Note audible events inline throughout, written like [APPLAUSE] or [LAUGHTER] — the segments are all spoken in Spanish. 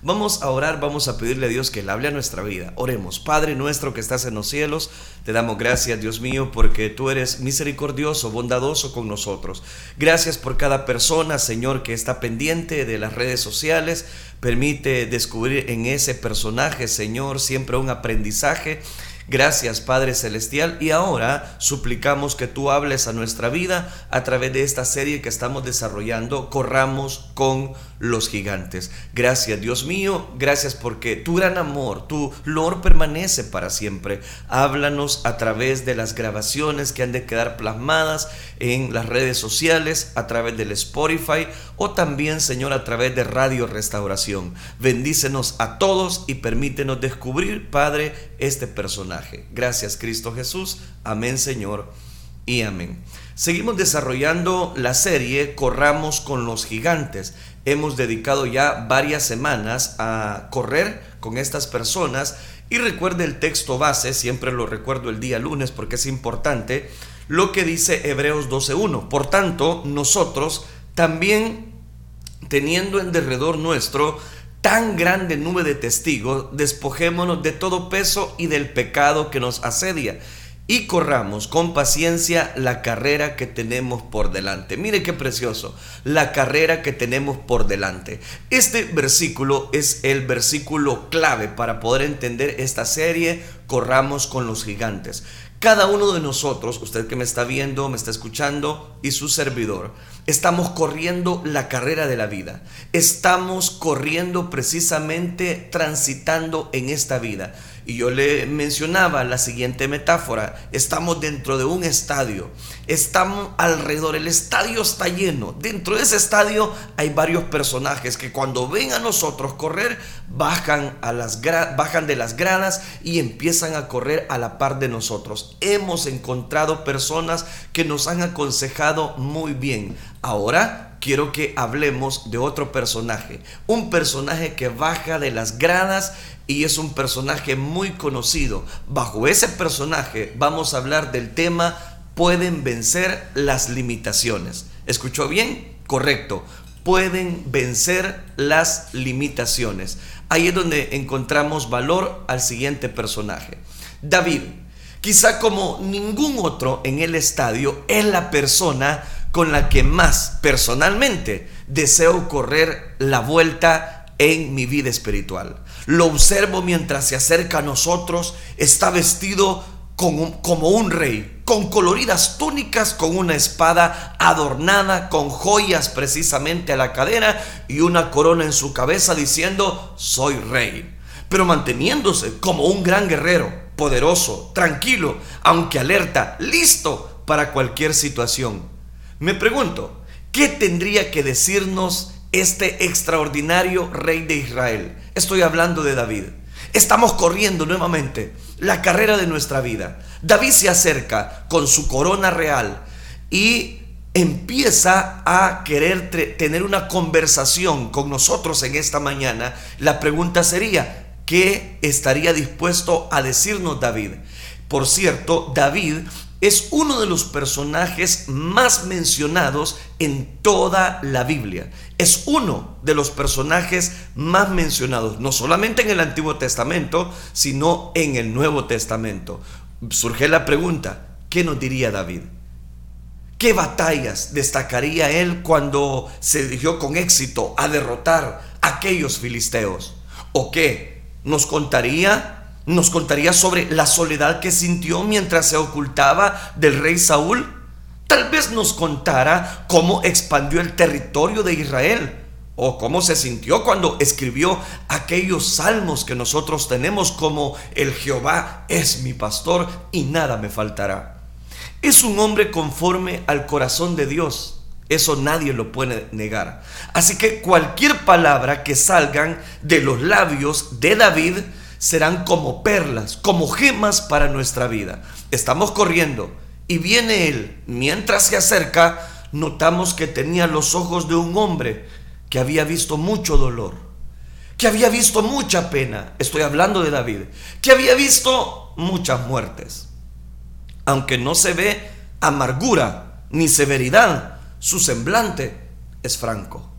Vamos a orar, vamos a pedirle a Dios que Él hable a nuestra vida. Oremos, Padre nuestro que estás en los cielos, te damos gracias, Dios mío, porque tú eres misericordioso, bondadoso con nosotros. Gracias por cada persona, Señor, que está pendiente de las redes sociales. Permite descubrir en ese personaje, Señor, siempre un aprendizaje Gracias Padre Celestial y ahora suplicamos que tú hables a nuestra vida a través de esta serie que estamos desarrollando, Corramos con los gigantes. Gracias Dios mío, gracias porque tu gran amor, tu lor permanece para siempre. Háblanos a través de las grabaciones que han de quedar plasmadas en las redes sociales, a través del Spotify o también Señor a través de Radio Restauración. Bendícenos a todos y permítenos descubrir Padre este personaje. Gracias Cristo Jesús. Amén Señor y amén. Seguimos desarrollando la serie Corramos con los gigantes hemos dedicado ya varias semanas a correr con estas personas y recuerde el texto base, siempre lo recuerdo el día lunes porque es importante, lo que dice Hebreos 12.1. Por tanto, nosotros también, teniendo en derredor nuestro tan grande nube de testigos, despojémonos de todo peso y del pecado que nos asedia y corramos con paciencia la carrera que tenemos por delante. Mire qué precioso, la carrera que tenemos por delante. Este versículo es el versículo clave para poder entender esta serie, corramos con los gigantes. Cada uno de nosotros, usted que me está viendo, me está escuchando, y su servidor, estamos corriendo la carrera de la vida. Estamos corriendo precisamente transitando en esta vida. Y yo le mencionaba la siguiente metáfora. Estamos dentro de un estadio. Estamos alrededor. El estadio está lleno. Dentro de ese estadio hay varios personajes que cuando ven a nosotros correr, bajan, a las bajan de las gradas y empiezan a correr a la par de nosotros. Hemos encontrado personas que nos han aconsejado muy bien. Ahora quiero que hablemos de otro personaje. Un personaje que baja de las gradas y es un personaje muy conocido. Bajo ese personaje vamos a hablar del tema pueden vencer las limitaciones. ¿Escuchó bien? Correcto. Pueden vencer las limitaciones. Ahí es donde encontramos valor al siguiente personaje. David, quizá como ningún otro en el estadio, es la persona con la que más personalmente deseo correr la vuelta en mi vida espiritual. Lo observo mientras se acerca a nosotros. Está vestido como un rey, con coloridas túnicas, con una espada adornada, con joyas precisamente a la cadera y una corona en su cabeza diciendo, soy rey. Pero manteniéndose como un gran guerrero, poderoso, tranquilo, aunque alerta, listo para cualquier situación. Me pregunto, ¿qué tendría que decirnos este extraordinario rey de Israel? Estoy hablando de David. Estamos corriendo nuevamente la carrera de nuestra vida. David se acerca con su corona real y empieza a querer tener una conversación con nosotros en esta mañana. La pregunta sería, ¿qué estaría dispuesto a decirnos David? Por cierto, David es uno de los personajes más mencionados en toda la Biblia. Es uno de los personajes más mencionados, no solamente en el Antiguo Testamento, sino en el Nuevo Testamento. Surge la pregunta, ¿qué nos diría David? ¿Qué batallas destacaría él cuando se dirigió con éxito a derrotar a aquellos filisteos? ¿O qué? ¿Nos contaría nos contaría sobre la soledad que sintió mientras se ocultaba del rey Saúl. Tal vez nos contara cómo expandió el territorio de Israel o cómo se sintió cuando escribió aquellos salmos que nosotros tenemos como el Jehová es mi pastor y nada me faltará. Es un hombre conforme al corazón de Dios. Eso nadie lo puede negar. Así que cualquier palabra que salgan de los labios de David serán como perlas, como gemas para nuestra vida. Estamos corriendo y viene él. Mientras se acerca, notamos que tenía los ojos de un hombre que había visto mucho dolor, que había visto mucha pena. Estoy hablando de David, que había visto muchas muertes. Aunque no se ve amargura ni severidad, su semblante es franco.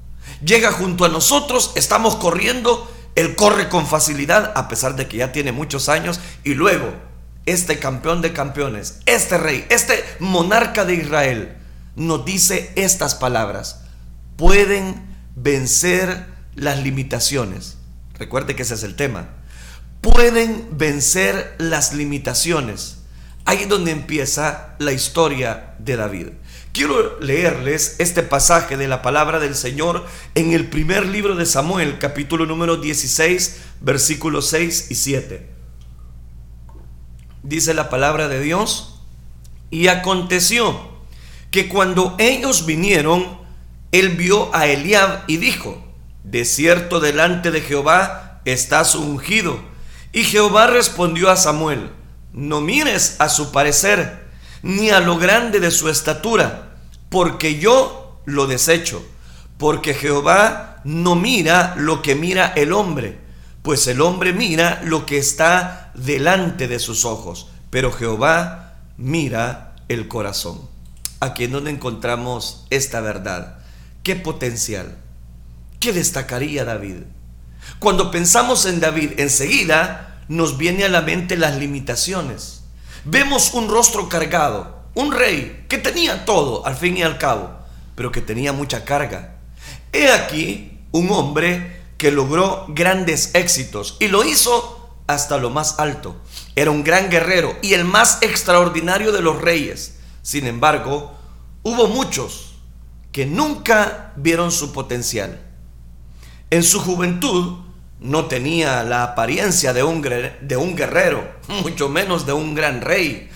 Llega junto a nosotros, estamos corriendo Él corre con facilidad a pesar de que ya tiene muchos años y luego este campeón de campeones, este rey, este monarca de Israel nos dice estas palabras. Pueden vencer las limitaciones. Recuerde que ese es el tema. Pueden vencer las limitaciones. Ahí es donde empieza la historia de David. Quiero leerles este pasaje de la palabra del Señor en el primer libro de Samuel, capítulo número 16, versículos 6 y 7. Dice la palabra de Dios, y aconteció que cuando ellos vinieron, él vio a Eliab y dijo, de cierto delante de Jehová estás ungido. Y Jehová respondió a Samuel, no mires a su parecer, ni a lo grande de su estatura, porque yo lo desecho, porque Jehová no mira lo que mira el hombre, pues el hombre mira lo que está delante de sus ojos, pero Jehová mira el corazón. Aquí es donde encontramos esta verdad. ¿Qué potencial? ¿Qué destacaría David? Cuando pensamos en David, enseguida nos viene a la mente las limitaciones. Vemos un rostro cargado, un rey que tenía todo al fin y al cabo, pero que tenía mucha carga. He aquí un hombre que logró grandes éxitos y lo hizo hasta lo más alto. Era un gran guerrero y el más extraordinario de los reyes. Sin embargo, hubo muchos que nunca vieron su potencial. En su juventud no tenía la apariencia de un, de un guerrero, mucho menos de un gran rey.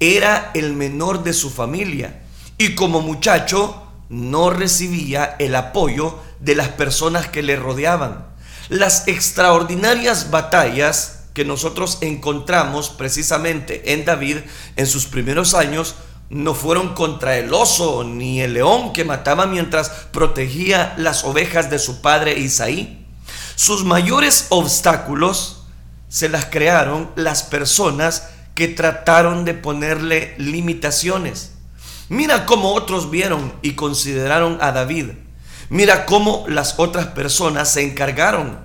Era el menor de su familia y como muchacho no recibía el apoyo de las personas que le rodeaban. Las extraordinarias batallas que nosotros encontramos precisamente en David en sus primeros años no fueron contra el oso ni el león que mataba mientras protegía las ovejas de su padre Isaí. Sus mayores obstáculos se las crearon las personas que trataron de ponerle limitaciones. Mira cómo otros vieron y consideraron a David. Mira cómo las otras personas se encargaron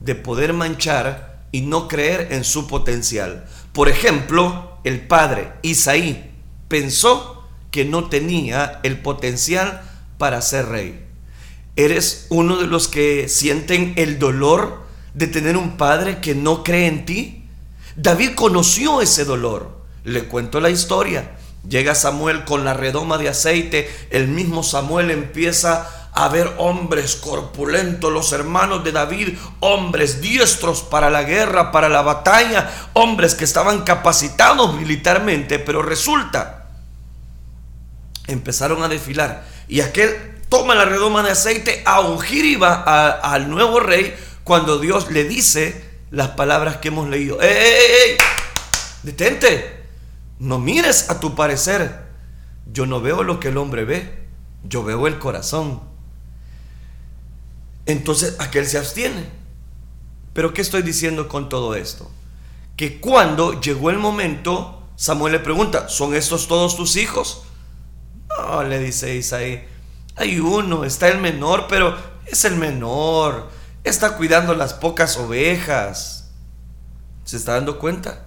de poder manchar y no creer en su potencial. Por ejemplo, el padre Isaí pensó que no tenía el potencial para ser rey. ¿Eres uno de los que sienten el dolor de tener un padre que no cree en ti? David conoció ese dolor. Le cuento la historia. Llega Samuel con la redoma de aceite, el mismo Samuel empieza a ver hombres corpulentos, los hermanos de David, hombres diestros para la guerra, para la batalla, hombres que estaban capacitados militarmente, pero resulta, empezaron a desfilar y aquel toma la redoma de aceite a ungir iba al nuevo rey cuando Dios le dice las palabras que hemos leído. ¡Ey, ey, ey! Detente, no mires a tu parecer. Yo no veo lo que el hombre ve, yo veo el corazón entonces aquel se abstiene. Pero ¿qué estoy diciendo con todo esto? Que cuando llegó el momento, Samuel le pregunta, ¿son estos todos tus hijos? No, le dice Isaí, hay uno, está el menor, pero es el menor, está cuidando las pocas ovejas. ¿Se está dando cuenta?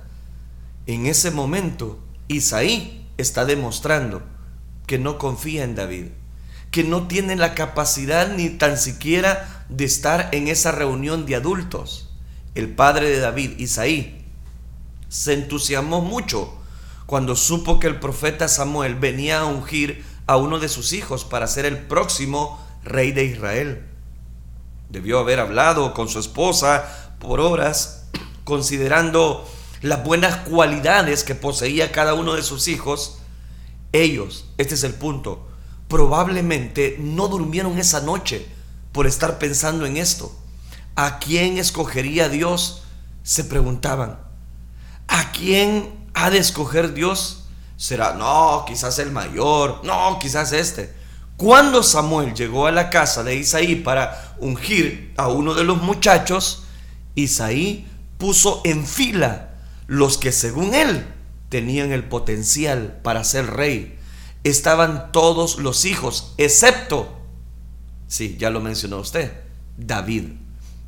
En ese momento, Isaí está demostrando que no confía en David que no tiene la capacidad ni tan siquiera de estar en esa reunión de adultos. El padre de David, Isaí, se entusiasmó mucho cuando supo que el profeta Samuel venía a ungir a uno de sus hijos para ser el próximo rey de Israel. Debió haber hablado con su esposa por horas, considerando las buenas cualidades que poseía cada uno de sus hijos. Ellos, este es el punto, probablemente no durmieron esa noche por estar pensando en esto. ¿A quién escogería Dios? Se preguntaban. ¿A quién ha de escoger Dios? Será, no, quizás el mayor, no, quizás este. Cuando Samuel llegó a la casa de Isaí para ungir a uno de los muchachos, Isaí puso en fila los que según él tenían el potencial para ser rey estaban todos los hijos, excepto, sí, ya lo mencionó usted, David.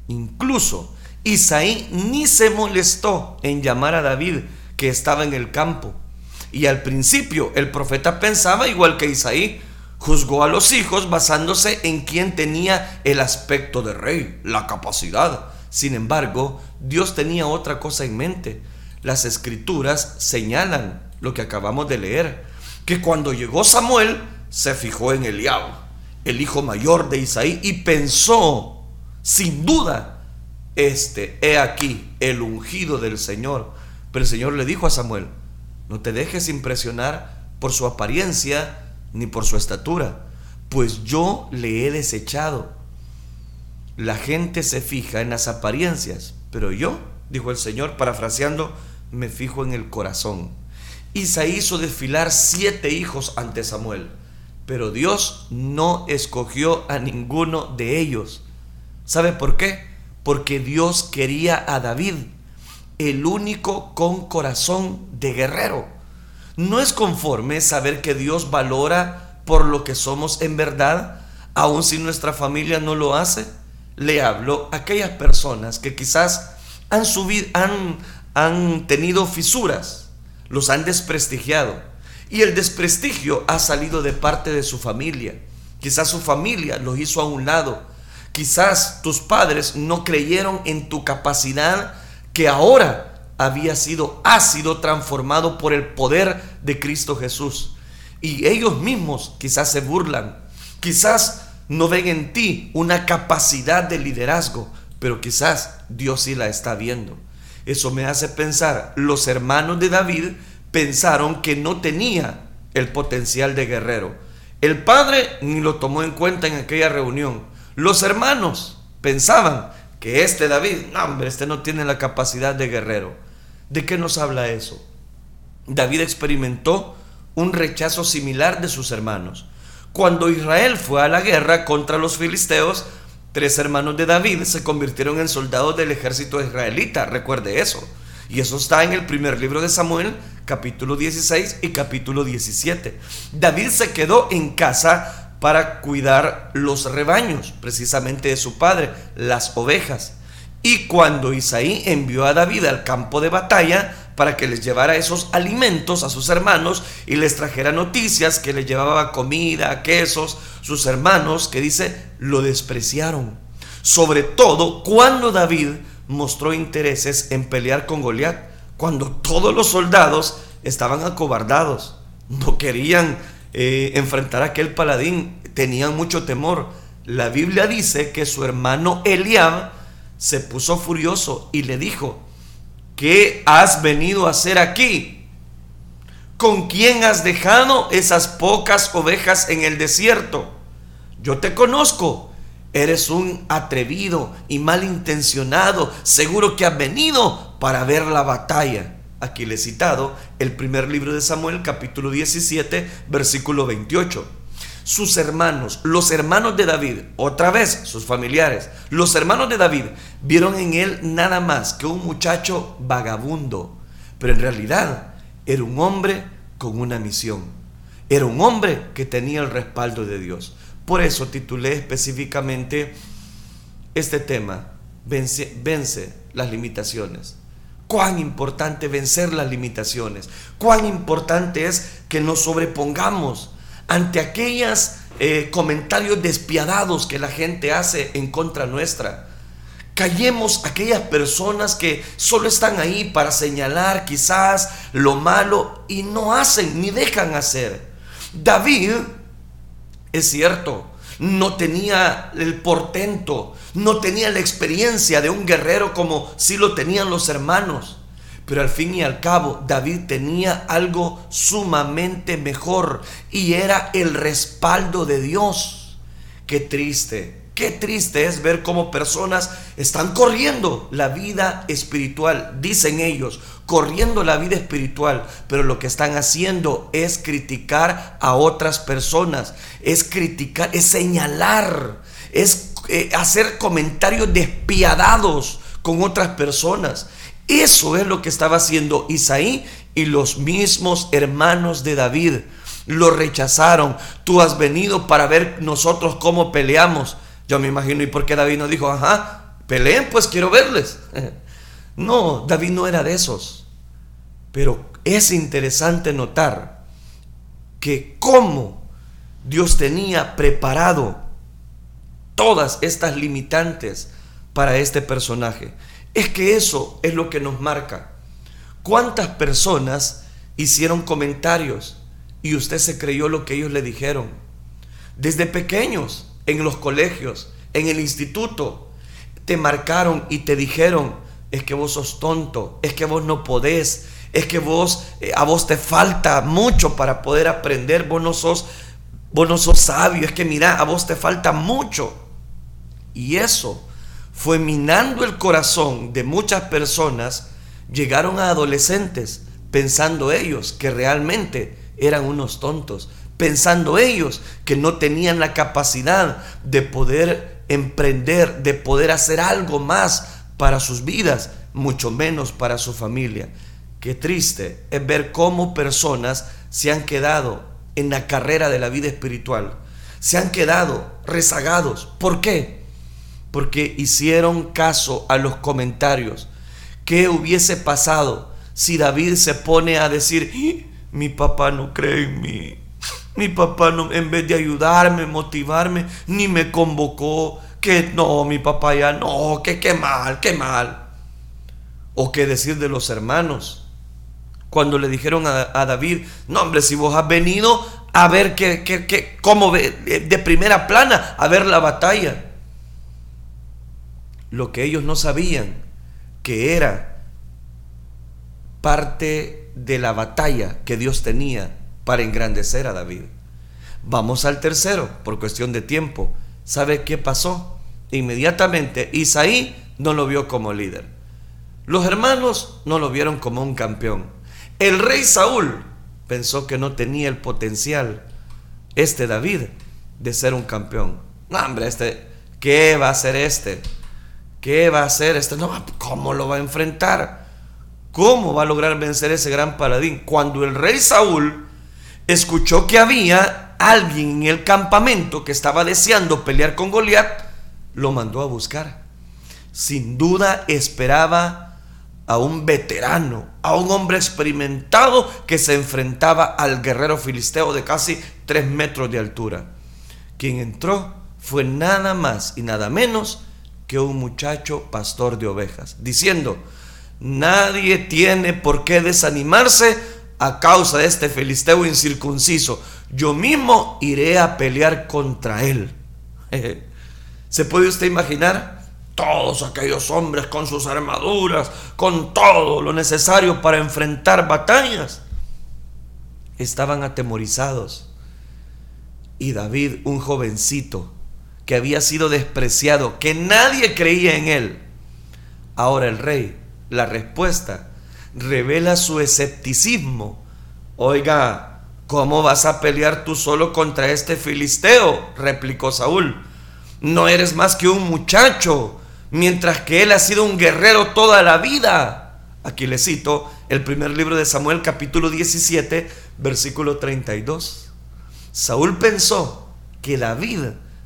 Incluso Isaí ni se molestó en llamar a David que estaba en el campo. Y al principio el profeta pensaba igual que Isaí, juzgó a los hijos basándose en quien tenía el aspecto de rey, la capacidad. Sin embargo, Dios tenía otra cosa en mente. Las escrituras señalan lo que acabamos de leer, que cuando llegó Samuel se fijó en Eliab, el hijo mayor de Isaí, y pensó, sin duda, este, he aquí, el ungido del Señor. Pero el Señor le dijo a Samuel, no te dejes impresionar por su apariencia ni por su estatura, pues yo le he desechado. La gente se fija en las apariencias, pero yo, dijo el Señor, parafraseando, me fijo en el corazón. Isaí hizo desfilar siete hijos ante Samuel, pero Dios no escogió a ninguno de ellos. ¿Sabe por qué? Porque Dios quería a David, el único con corazón de guerrero. No es conforme saber que Dios valora por lo que somos en verdad, aun si nuestra familia no lo hace. Le hablo a aquellas personas que quizás han, subido, han, han tenido fisuras, los han desprestigiado. Y el desprestigio ha salido de parte de su familia. Quizás su familia los hizo a un lado. Quizás tus padres no creyeron en tu capacidad que ahora había sido, ha sido transformado por el poder de Cristo Jesús. Y ellos mismos quizás se burlan, quizás no ven en ti una capacidad de liderazgo, pero quizás Dios sí la está viendo. Eso me hace pensar, los hermanos de David pensaron que no tenía el potencial de guerrero. El padre ni lo tomó en cuenta en aquella reunión. Los hermanos pensaban que este David, no hombre, este no tiene la capacidad de guerrero. ¿De qué nos habla eso? David experimentó un rechazo similar de sus hermanos. Cuando Israel fue a la guerra contra los filisteos, tres hermanos de David se convirtieron en soldados del ejército israelita, recuerde eso. Y eso está en el primer libro de Samuel, capítulo 16 y capítulo 17. David se quedó en casa para cuidar los rebaños, precisamente de su padre, las ovejas. Y cuando Isaí envió a David al campo de batalla para que les llevara esos alimentos a sus hermanos y les trajera noticias que les llevaba comida, quesos, sus hermanos, que dice, lo despreciaron. Sobre todo cuando David mostró intereses en pelear con Goliat, cuando todos los soldados estaban acobardados, no querían eh, enfrentar a aquel paladín, tenían mucho temor. La Biblia dice que su hermano Eliab se puso furioso y le dijo, ¿qué has venido a hacer aquí? ¿Con quién has dejado esas pocas ovejas en el desierto? Yo te conozco. Eres un atrevido y malintencionado. Seguro que has venido para ver la batalla aquí le he citado el primer libro de Samuel, capítulo 17, versículo 28. Sus hermanos, los hermanos de David, otra vez sus familiares, los hermanos de David vieron en él nada más que un muchacho vagabundo, pero en realidad era un hombre con una misión. Era un hombre que tenía el respaldo de Dios. Por eso titulé específicamente este tema, vence, vence las limitaciones cuán importante vencer las limitaciones, cuán importante es que nos sobrepongamos ante aquellos eh, comentarios despiadados que la gente hace en contra nuestra. Callemos aquellas personas que solo están ahí para señalar quizás lo malo y no hacen ni dejan hacer. David, es cierto, no tenía el portento, no tenía la experiencia de un guerrero como si lo tenían los hermanos. Pero al fin y al cabo, David tenía algo sumamente mejor y era el respaldo de Dios. Qué triste Qué triste es ver cómo personas están corriendo la vida espiritual, dicen ellos, corriendo la vida espiritual, pero lo que están haciendo es criticar a otras personas, es criticar, es señalar, es eh, hacer comentarios despiadados con otras personas. Eso es lo que estaba haciendo Isaí y los mismos hermanos de David. Lo rechazaron. Tú has venido para ver nosotros cómo peleamos. Yo me imagino, ¿y por qué David no dijo, ajá, peleen, pues quiero verles. [LAUGHS] No, David no era de esos. Pero es interesante notar que cómo Dios tenía preparado todas estas limitantes para este personaje. Es que eso es lo que nos marca. ¿Cuántas personas hicieron comentarios y usted se creyó lo que ellos le dijeron? Desde pequeños, en los colegios, en el instituto, te marcaron y te dijeron, es que vos sos tonto, es que vos no podés, es que vos, eh, a vos te falta mucho para poder aprender, vos no sos, vos no sos sabio, es que mira, a vos te falta mucho. Y eso fue minando el corazón de muchas personas, llegaron a adolescentes pensando ellos que realmente eran unos tontos, pensando ellos que no tenían la capacidad de poder emprender, de poder hacer algo más para sus vidas, mucho menos para su familia. Qué triste es ver cómo personas se han quedado en la carrera de la vida espiritual, se han quedado rezagados. ¿Por qué? Porque hicieron caso a los comentarios. ¿Qué hubiese pasado si David se pone a decir, mi papá no cree en mí? Mi papá no, en vez de ayudarme, motivarme, ni me convocó. Que no, mi papá ya no, que qué mal, qué mal. O qué decir de los hermanos. Cuando le dijeron a, David, no hombre, si vos has venido a ver que, que, que cómo de primera plana, a ver la batalla. Lo que ellos no sabían, que era parte de la batalla que Dios tenía para engrandecer a David. Vamos al tercero, por cuestión de tiempo. ¿Sabe qué pasó? Inmediatamente Isaí no lo vio como líder. Los hermanos no lo vieron como un campeón. El rey Saúl pensó que no tenía el potencial, este David, de ser un campeón. No, hombre, este, ¿qué va a hacer este? ¿Qué va a hacer este? No, ¿cómo lo va a enfrentar? ¿Cómo va a lograr vencer ese gran paladín? Cuando el rey Saúl escuchó que había alguien en el campamento que estaba deseando pelear con Goliat, lo mandó a buscar. Sin duda esperaba a un veterano, a un hombre experimentado que se enfrentaba al guerrero filisteo de casi tres metros de altura. Quien entró fue nada más y nada menos que un muchacho pastor de ovejas, diciendo, nadie tiene por qué desanimarse a causa de este filisteo incircunciso. Yo mismo iré a pelear contra él. [LAUGHS] ¿Se puede usted imaginar? Todos aquellos hombres con sus armaduras, con todo lo necesario para enfrentar batallas, estaban atemorizados. Y David, un jovencito que había sido despreciado, que nadie creía en él, ahora el rey, la respuesta revela su escepticismo. Oiga, ¿cómo vas a pelear tú solo contra este filisteo? replicó Saúl. No eres más que un muchacho, mientras que él ha sido un guerrero toda la vida. Aquí le cito el primer libro de Samuel capítulo 17, versículo 32. Saúl pensó que David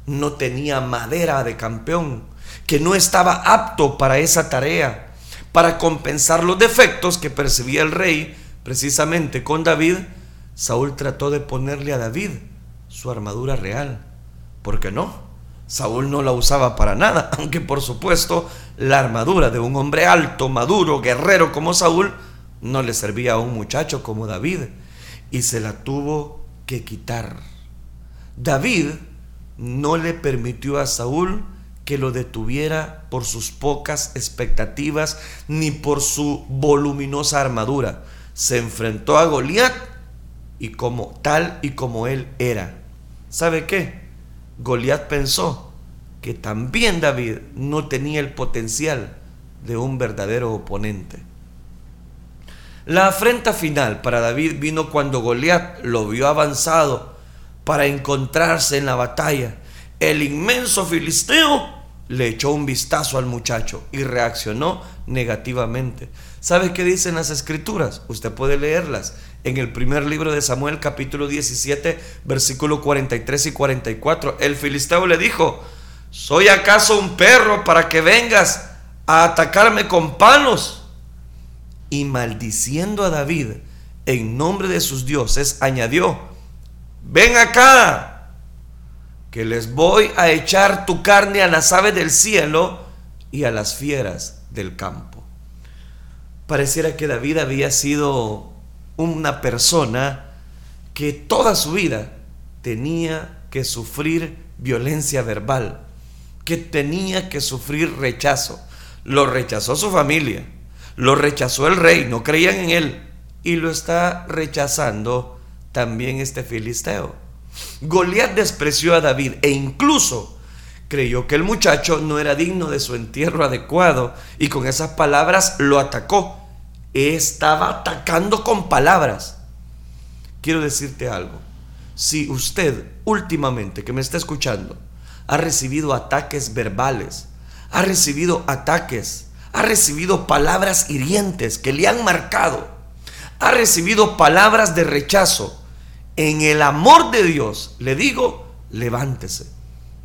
no tenía madera de campeón, que no estaba apto para esa tarea para compensar los defectos que percibía el rey precisamente con David, Saúl trató de ponerle a David su armadura real. ¿Por qué no? Saúl no la usaba para nada, [LAUGHS] aunque por supuesto la armadura de un hombre alto, maduro, guerrero como Saúl, no le servía a un muchacho como David, y se la tuvo que quitar. David no le permitió a Saúl que lo detuviera por sus pocas expectativas ni por su voluminosa armadura. Se enfrentó a Goliat y como tal y como él era. ¿Sabe qué? Goliat pensó que también David no tenía el potencial de un verdadero oponente. La afrenta final para David vino cuando Goliat lo vio avanzado para encontrarse en la batalla. El inmenso filisteo le echó un vistazo al muchacho y reaccionó negativamente. ¿Sabe qué dicen las escrituras? Usted puede leerlas en el primer libro de Samuel capítulo 17 versículo 43 y 44. El filisteo le dijo, ¿Soy acaso un perro para que vengas a atacarme con palos? Y maldiciendo a David en nombre de sus dioses, añadió, ven acá, que les voy a echar tu carne a las aves del cielo y a las fieras del campo. Pareciera que David había sido una persona que toda su vida tenía que sufrir violencia verbal, que tenía que sufrir rechazo. Lo rechazó su familia, lo rechazó el rey, no creían en él y lo está rechazando también este filisteo. Goliat despreció a David e incluso creyó que el muchacho no era digno de su entierro adecuado y con esas palabras lo atacó. Estaba atacando con palabras. Quiero decirte algo. Si usted últimamente que me está escuchando ha recibido ataques verbales, ha recibido ataques, ha recibido palabras hirientes que le han marcado, ha recibido palabras de rechazo, en el amor de Dios le digo, levántese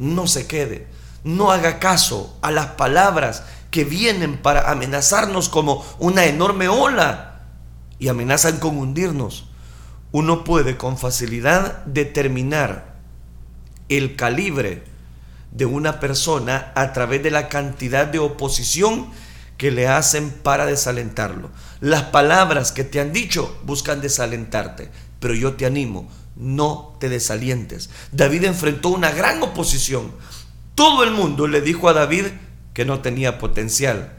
no se quede, no haga caso a las palabras que vienen para amenazarnos como una enorme ola y amenazan con hundirnos. Uno puede con facilidad determinar el calibre de una persona a través de la cantidad de oposición que le hacen para desalentarlo. Las palabras que te han dicho buscan desalentarte, pero yo te animo, no te desalientes. David enfrentó una gran oposición. Todo el mundo le dijo a David que no tenía potencial,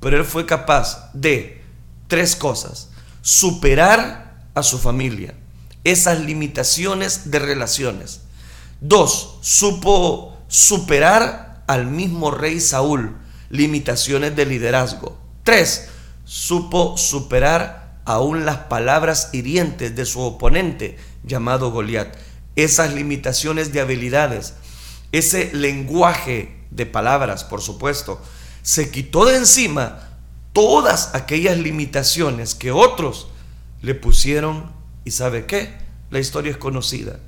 pero él fue capaz de tres cosas. Superar a su familia, esas limitaciones de relaciones. Dos, supo superar al mismo rey Saúl, limitaciones de liderazgo. Tres, supo superar aún las palabras hirientes de su oponente, llamado Goliat. Esas limitaciones de habilidades, ese lenguaje de palabras, por supuesto, se quitó de encima todas aquellas limitaciones que otros le pusieron. ¿Y sabe qué? La historia es conocida.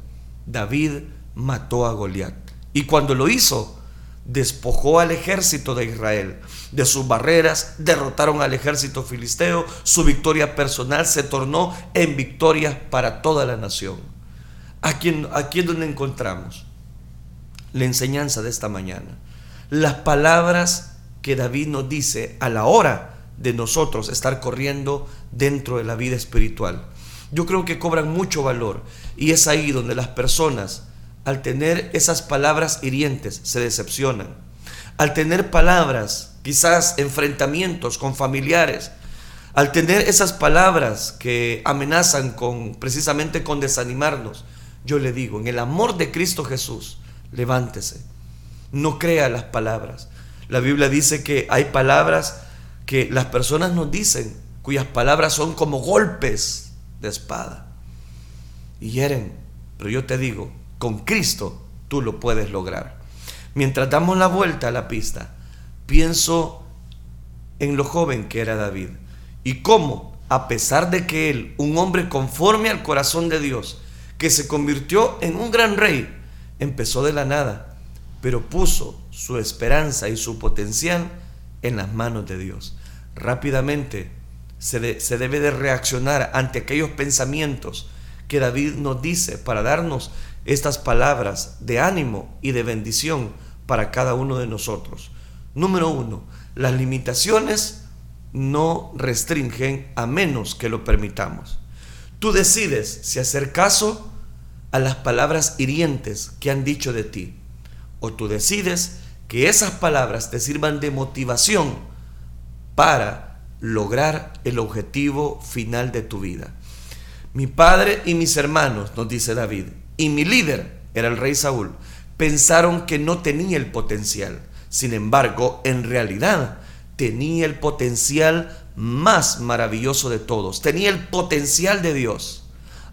David mató a Goliat. Y cuando lo hizo, despojó al ejército de Israel de sus barreras, derrotaron al ejército filisteo, su victoria personal se tornó en victoria para toda la nación. Aquí, aquí es donde encontramos la enseñanza de esta mañana. Las palabras que David nos dice a la hora de nosotros estar corriendo dentro de la vida espiritual. Yo creo que cobran mucho valor y es ahí donde las personas al tener esas palabras hirientes se decepcionan. Al tener palabras, quizás enfrentamientos con familiares, al tener esas palabras que amenazan con precisamente con desanimarnos, yo le digo, en el amor de Cristo Jesús, levántese. No crea las palabras. La Biblia dice que hay palabras que las personas nos dicen, cuyas palabras son como golpes de espada y hieren. Pero yo te digo, con Cristo tú lo puedes lograr. Mientras damos la vuelta a la pista, pienso en lo joven que era David y cómo, a pesar de que él, un hombre conforme al corazón de Dios, que se convirtió en un gran rey, empezó de la nada, pero puso su esperanza y su potencial en las manos de Dios. Rápidamente se, se debe de reaccionar ante aquellos pensamientos que David nos dice para darnos estas palabras de ánimo y de bendición para cada uno de nosotros. Número uno, las limitaciones no restringen a menos que lo permitamos. Tú decides si hacer caso a las palabras hirientes que han dicho de ti, o tú decides que esas palabras te sirvan de motivación para lograr el objetivo final de tu vida. Mi padre y mis hermanos, nos dice David, y mi líder era el rey Saúl, pensaron que no tenía el potencial. Sin embargo, en realidad tenía el potencial más maravilloso de todos, tenía el potencial de Dios.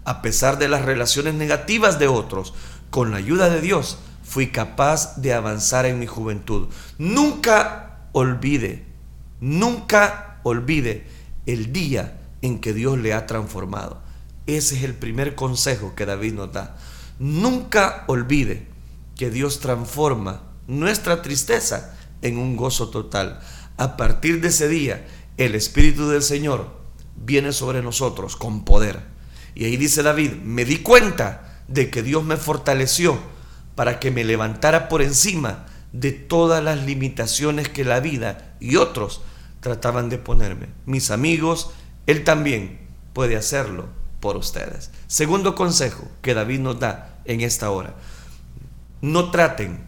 A pesar de las relaciones negativas de otros, con la ayuda de Dios, fui capaz de avanzar en mi juventud. Nunca olvide, nunca olvide el día en que Dios le ha transformado. Ese es el primer consejo que David nos da. Nunca olvide que Dios transforma nuestra tristeza en un gozo total. A partir de ese día, el Espíritu del Señor viene sobre nosotros con poder. Y ahí dice David, me di cuenta de que Dios me fortaleció para que me levantara por encima de todas las limitaciones que la vida y otros trataban de ponerme. Mis amigos, Él también puede hacerlo por ustedes. Segundo consejo que David nos da en esta hora. No traten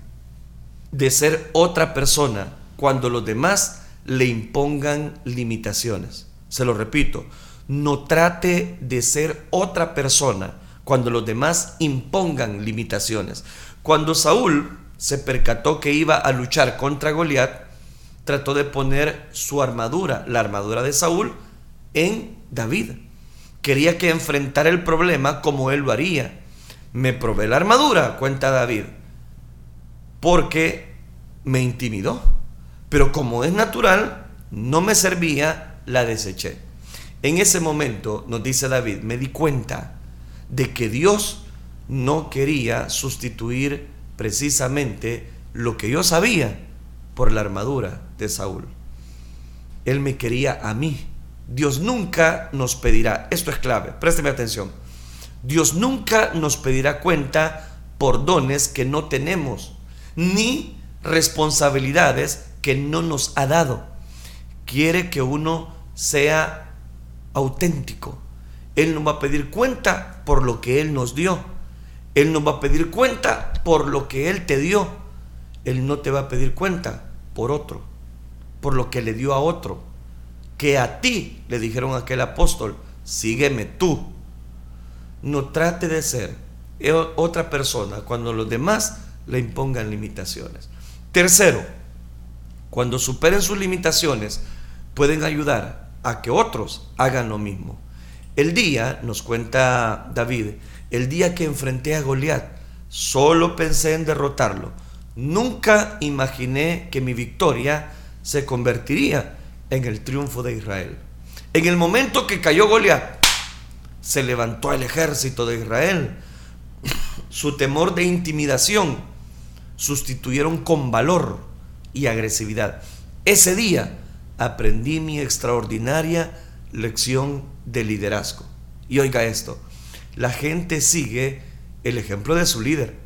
de ser otra persona cuando los demás le impongan limitaciones. Se lo repito, no trate de ser otra persona cuando los demás impongan limitaciones. Cuando Saúl se percató que iba a luchar contra Goliat, trató de poner su armadura, la armadura de Saúl, en David. Quería que enfrentara el problema como él lo haría. Me probé la armadura, cuenta David, porque me intimidó. Pero como es natural, no me servía, la deseché. En ese momento, nos dice David, me di cuenta de que Dios no quería sustituir precisamente lo que yo sabía por la armadura de Saúl. Él me quería a mí. Dios nunca nos pedirá, esto es clave, présteme atención, Dios nunca nos pedirá cuenta por dones que no tenemos, ni responsabilidades que no nos ha dado. Quiere que uno sea auténtico. Él no va a pedir cuenta por lo que Él nos dio. Él no va a pedir cuenta por lo que Él te dio. Él no te va a pedir cuenta por otro, por lo que le dio a otro. Que a ti le dijeron aquel apóstol, sígueme tú. No trate de ser otra persona cuando los demás le impongan limitaciones. Tercero, cuando superen sus limitaciones, pueden ayudar a que otros hagan lo mismo. El día, nos cuenta David, el día que enfrenté a Goliat, solo pensé en derrotarlo. Nunca imaginé que mi victoria se convertiría en el triunfo de Israel. En el momento que cayó Goliat, se levantó el ejército de Israel. Su temor de intimidación sustituyeron con valor y agresividad. Ese día aprendí mi extraordinaria lección de liderazgo. Y oiga esto, la gente sigue el ejemplo de su líder.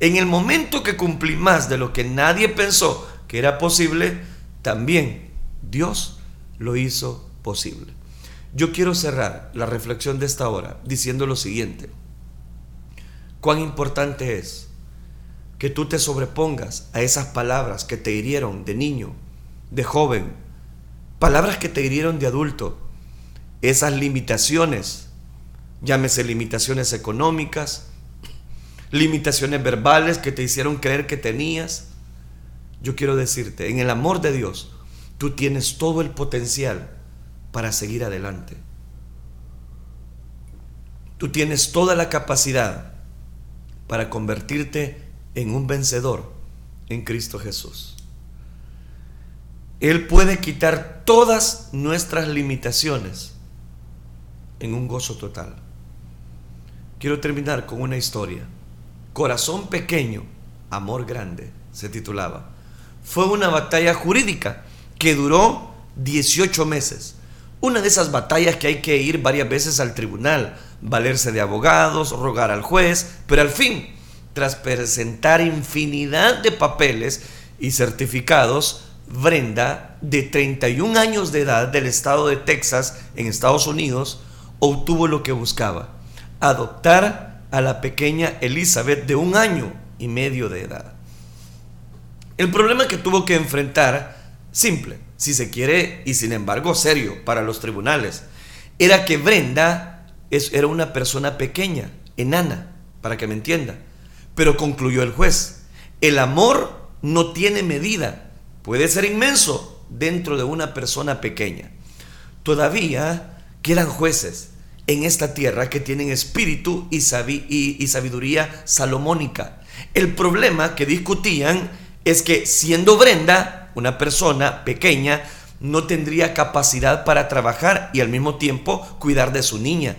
En el momento que cumplí más de lo que nadie pensó que era posible, también Dios lo hizo posible. Yo quiero cerrar la reflexión de esta hora diciendo lo siguiente. Cuán importante es que tú te sobrepongas a esas palabras que te hirieron de niño, de joven, palabras que te hirieron de adulto, esas limitaciones, llámese limitaciones económicas, limitaciones verbales que te hicieron creer que tenías. Yo quiero decirte, en el amor de Dios, tú tienes todo el potencial para seguir adelante. Tú tienes toda la capacidad para convertirte en un vencedor en Cristo Jesús. Él puede quitar todas nuestras limitaciones en un gozo total. Quiero terminar con una historia. Corazón pequeño, amor grande, se titulaba. Fue una batalla jurídica que duró 18 meses. Una de esas batallas que hay que ir varias veces al tribunal, valerse de abogados, rogar al juez, pero al fin, tras presentar infinidad de papeles y certificados, Brenda, de 31 años de edad del estado de Texas, en Estados Unidos, obtuvo lo que buscaba, adoptar a la pequeña Elizabeth de un año y medio de edad. El problema que tuvo que enfrentar, simple, si se quiere, y sin embargo serio para los tribunales, era que Brenda era una persona pequeña, enana, para que me entienda. Pero concluyó el juez, el amor no tiene medida, puede ser inmenso dentro de una persona pequeña. Todavía quedan jueces en esta tierra que tienen espíritu y, y sabiduría salomónica. El problema que discutían es que siendo Brenda una persona pequeña no tendría capacidad para trabajar y al mismo tiempo cuidar de su niña.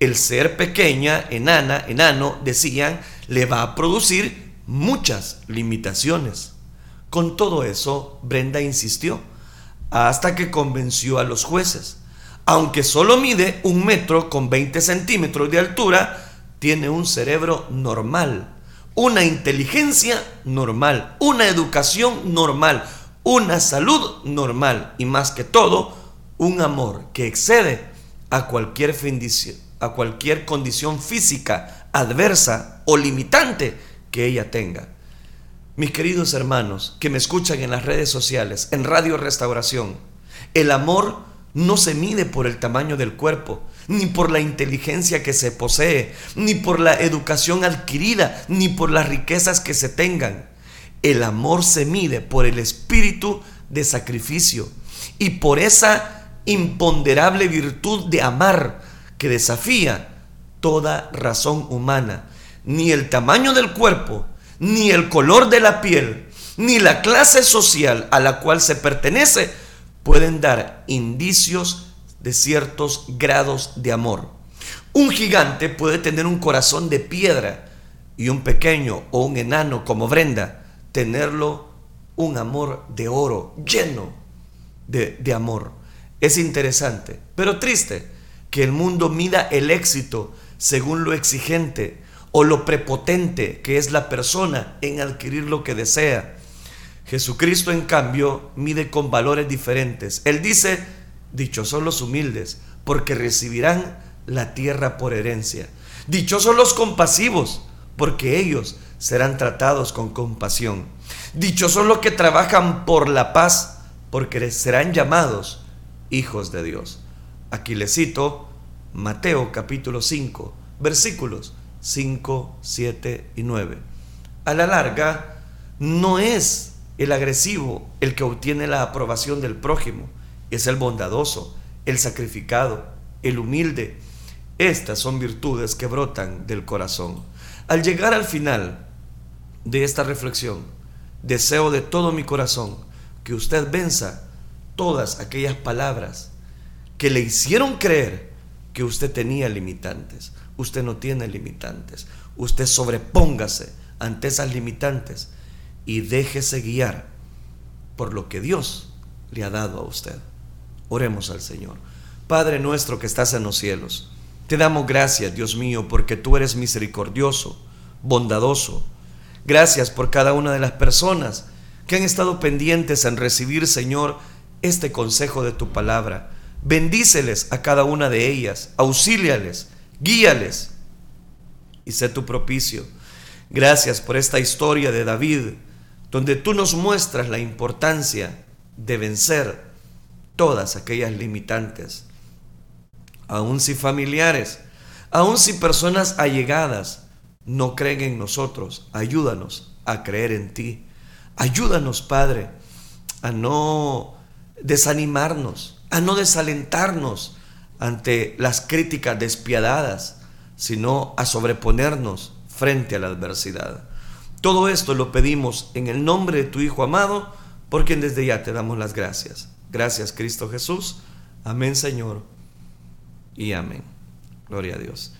El ser pequeña, enana, enano, decían, le va a producir muchas limitaciones. Con todo eso, Brenda insistió hasta que convenció a los jueces. Aunque solo mide un metro con 20 centímetros de altura, tiene un cerebro normal, una inteligencia normal, una educación normal, una salud normal y más que todo, un amor que excede a cualquier, a cualquier condición física adversa o limitante que ella tenga. Mis queridos hermanos que me escuchan en las redes sociales, en Radio Restauración, el amor no se mide por el tamaño del cuerpo, ni por la inteligencia que se posee, ni por la educación adquirida, ni por las riquezas que se tengan. El amor se mide por el espíritu de sacrificio y por esa imponderable virtud de amar que desafía toda razón humana. Ni el tamaño del cuerpo, ni el color de la piel, ni la clase social a la cual se pertenece pueden dar indicios de ciertos grados de amor. Un gigante puede tener un corazón de piedra y un pequeño o un enano como Brenda tenerlo un amor de oro lleno de, de amor. Es interesante, pero triste que el mundo mida el éxito según lo exigente o lo prepotente que es la persona en adquirir lo que desea Jesucristo, en cambio, mide con valores diferentes. Él dice, dichosos los humildes, porque recibirán la tierra por herencia. Dichosos los compasivos, porque ellos serán tratados con compasión. Dichosos los que trabajan por la paz, porque serán llamados hijos de Dios. Aquí le cito Mateo capítulo 5, versículos 5, 7 y 9. A la larga, no es el agresivo, el que obtiene la aprobación del prójimo, es el bondadoso, el sacrificado, el humilde. Estas son virtudes que brotan del corazón. Al llegar al final de esta reflexión, deseo de todo mi corazón que usted venza todas aquellas palabras que le hicieron creer que usted tenía limitantes. Usted no tiene limitantes. Usted sobrepóngase ante esas limitantes y déjese guiar por lo que Dios le ha dado a usted. Oremos al Señor. Padre nuestro que estás en los cielos, te damos gracias, Dios mío, porque tú eres misericordioso, bondadoso. Gracias por cada una de las personas que han estado pendientes en recibir, Señor, este consejo de tu palabra. Bendíceles a cada una de ellas, auxíliales, guíales y sé tu propicio. Gracias por esta historia de David, donde tú nos muestras la importancia de vencer todas aquellas limitantes, aun si familiares, aun si personas allegadas no creen en nosotros, ayúdanos a creer en ti. Ayúdanos, Padre, a no desanimarnos, a no desalentarnos ante las críticas despiadadas, sino a sobreponernos frente a la adversidad. Todo esto lo pedimos en el nombre de tu Hijo amado, por quien desde ya te damos las gracias. Gracias Cristo Jesús. Amén Señor. Y amén. Gloria a Dios.